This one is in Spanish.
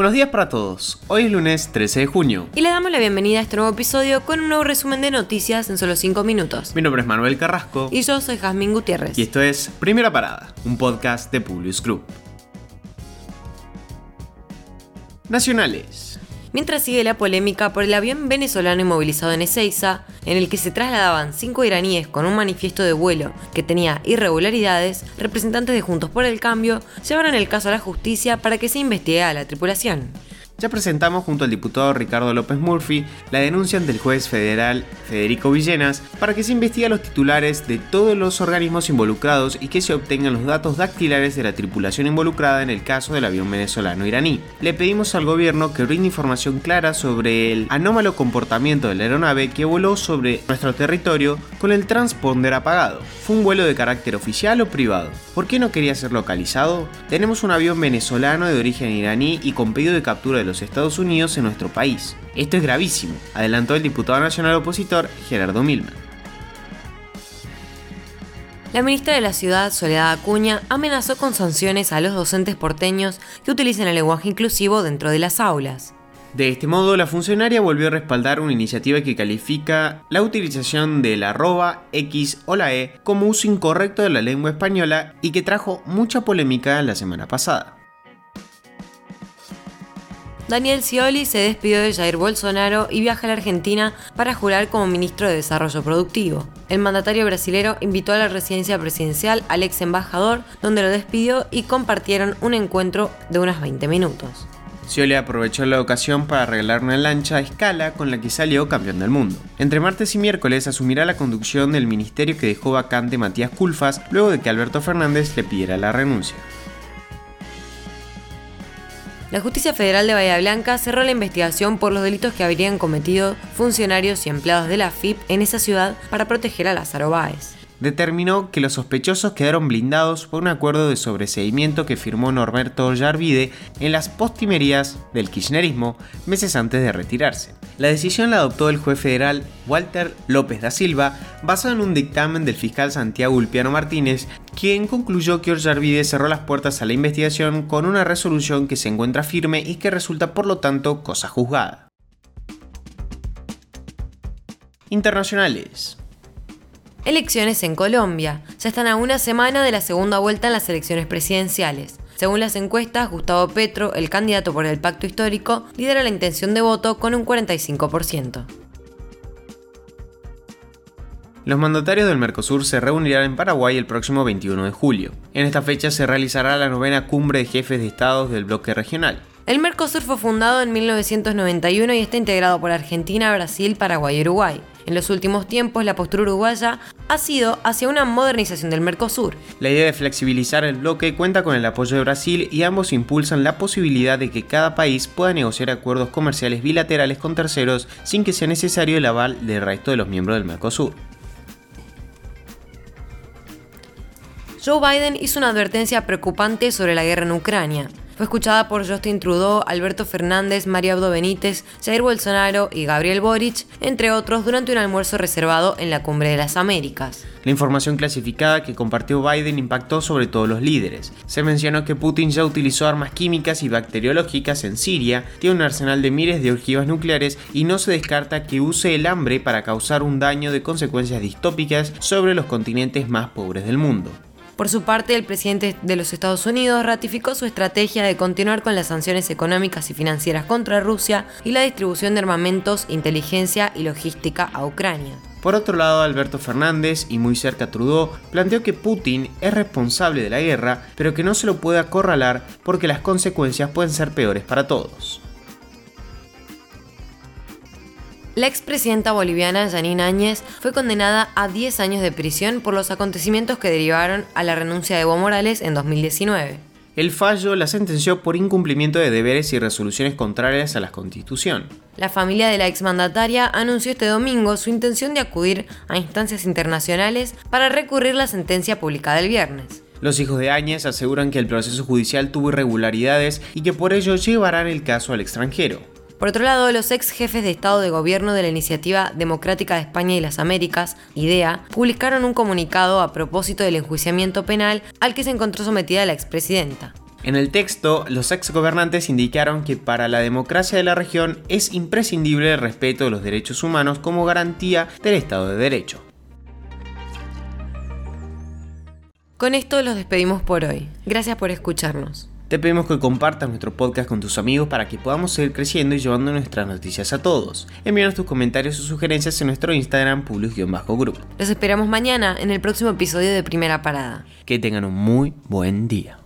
Buenos días para todos. Hoy es lunes 13 de junio. Y le damos la bienvenida a este nuevo episodio con un nuevo resumen de noticias en solo 5 minutos. Mi nombre es Manuel Carrasco. Y yo soy Jazmín Gutiérrez. Y esto es Primera Parada, un podcast de Publius Group. Nacionales. Mientras sigue la polémica por el avión venezolano inmovilizado en Ezeiza, en el que se trasladaban cinco iraníes con un manifiesto de vuelo que tenía irregularidades, representantes de Juntos por el Cambio llevaron el caso a la justicia para que se investigue a la tripulación. Ya presentamos junto al diputado Ricardo López Murphy la denuncia ante el juez federal Federico Villenas para que se investigue a los titulares de todos los organismos involucrados y que se obtengan los datos dactilares de la tripulación involucrada en el caso del avión venezolano iraní. Le pedimos al gobierno que brinde información clara sobre el anómalo comportamiento de la aeronave que voló sobre nuestro territorio con el transponder apagado. ¿Fue un vuelo de carácter oficial o privado? ¿Por qué no quería ser localizado? Tenemos un avión venezolano de origen iraní y con pedido de captura de los Estados Unidos en nuestro país. Esto es gravísimo, adelantó el diputado nacional opositor Gerardo Milman. La ministra de la Ciudad, Soledad Acuña, amenazó con sanciones a los docentes porteños que utilicen el lenguaje inclusivo dentro de las aulas. De este modo, la funcionaria volvió a respaldar una iniciativa que califica la utilización de la arroba, X o la E como uso incorrecto de la lengua española y que trajo mucha polémica la semana pasada. Daniel Scioli se despidió de Jair Bolsonaro y viaja a la Argentina para jurar como ministro de Desarrollo Productivo. El mandatario brasilero invitó a la residencia presidencial al ex embajador, donde lo despidió y compartieron un encuentro de unos 20 minutos. Scioli aprovechó la ocasión para arreglar una lancha a escala con la que salió campeón del mundo. Entre martes y miércoles asumirá la conducción del ministerio que dejó vacante Matías Culfas luego de que Alberto Fernández le pidiera la renuncia. La Justicia Federal de Bahía Blanca cerró la investigación por los delitos que habrían cometido funcionarios y empleados de la FIP en esa ciudad para proteger a Lázaro Báez determinó que los sospechosos quedaron blindados por un acuerdo de sobreseimiento que firmó Norberto Yarvide en las postimerías del kirchnerismo meses antes de retirarse. La decisión la adoptó el juez federal Walter López da Silva, basado en un dictamen del fiscal Santiago Ulpiano Martínez, quien concluyó que Ollarvide cerró las puertas a la investigación con una resolución que se encuentra firme y que resulta por lo tanto cosa juzgada. Internacionales. Elecciones en Colombia. Ya están a una semana de la segunda vuelta en las elecciones presidenciales. Según las encuestas, Gustavo Petro, el candidato por el pacto histórico, lidera la intención de voto con un 45%. Los mandatarios del Mercosur se reunirán en Paraguay el próximo 21 de julio. En esta fecha se realizará la novena cumbre de jefes de estados del bloque regional. El Mercosur fue fundado en 1991 y está integrado por Argentina, Brasil, Paraguay y Uruguay. En los últimos tiempos, la postura uruguaya ha sido hacia una modernización del Mercosur. La idea de flexibilizar el bloque cuenta con el apoyo de Brasil y ambos impulsan la posibilidad de que cada país pueda negociar acuerdos comerciales bilaterales con terceros sin que sea necesario el aval del resto de los miembros del Mercosur. Joe Biden hizo una advertencia preocupante sobre la guerra en Ucrania. Fue escuchada por Justin Trudeau, Alberto Fernández, María Abdo Benítez, Jair Bolsonaro y Gabriel Boric, entre otros, durante un almuerzo reservado en la Cumbre de las Américas. La información clasificada que compartió Biden impactó sobre todos los líderes. Se mencionó que Putin ya utilizó armas químicas y bacteriológicas en Siria, tiene un arsenal de miles de ojivas nucleares y no se descarta que use el hambre para causar un daño de consecuencias distópicas sobre los continentes más pobres del mundo. Por su parte, el presidente de los Estados Unidos ratificó su estrategia de continuar con las sanciones económicas y financieras contra Rusia y la distribución de armamentos, inteligencia y logística a Ucrania. Por otro lado, Alberto Fernández, y muy cerca Trudeau, planteó que Putin es responsable de la guerra, pero que no se lo puede acorralar porque las consecuencias pueden ser peores para todos. La expresidenta boliviana Janine Áñez fue condenada a 10 años de prisión por los acontecimientos que derivaron a la renuncia de Evo Morales en 2019. El fallo la sentenció por incumplimiento de deberes y resoluciones contrarias a la Constitución. La familia de la exmandataria anunció este domingo su intención de acudir a instancias internacionales para recurrir la sentencia publicada el viernes. Los hijos de Áñez aseguran que el proceso judicial tuvo irregularidades y que por ello llevarán el caso al extranjero. Por otro lado, los ex jefes de Estado de Gobierno de la Iniciativa Democrática de España y las Américas, IDEA, publicaron un comunicado a propósito del enjuiciamiento penal al que se encontró sometida la expresidenta. En el texto, los ex gobernantes indicaron que para la democracia de la región es imprescindible el respeto de los derechos humanos como garantía del Estado de Derecho. Con esto los despedimos por hoy. Gracias por escucharnos. Te pedimos que compartas nuestro podcast con tus amigos para que podamos seguir creciendo y llevando nuestras noticias a todos. Envíanos tus comentarios o sugerencias en nuestro Instagram, publius-group. Los esperamos mañana en el próximo episodio de Primera Parada. Que tengan un muy buen día.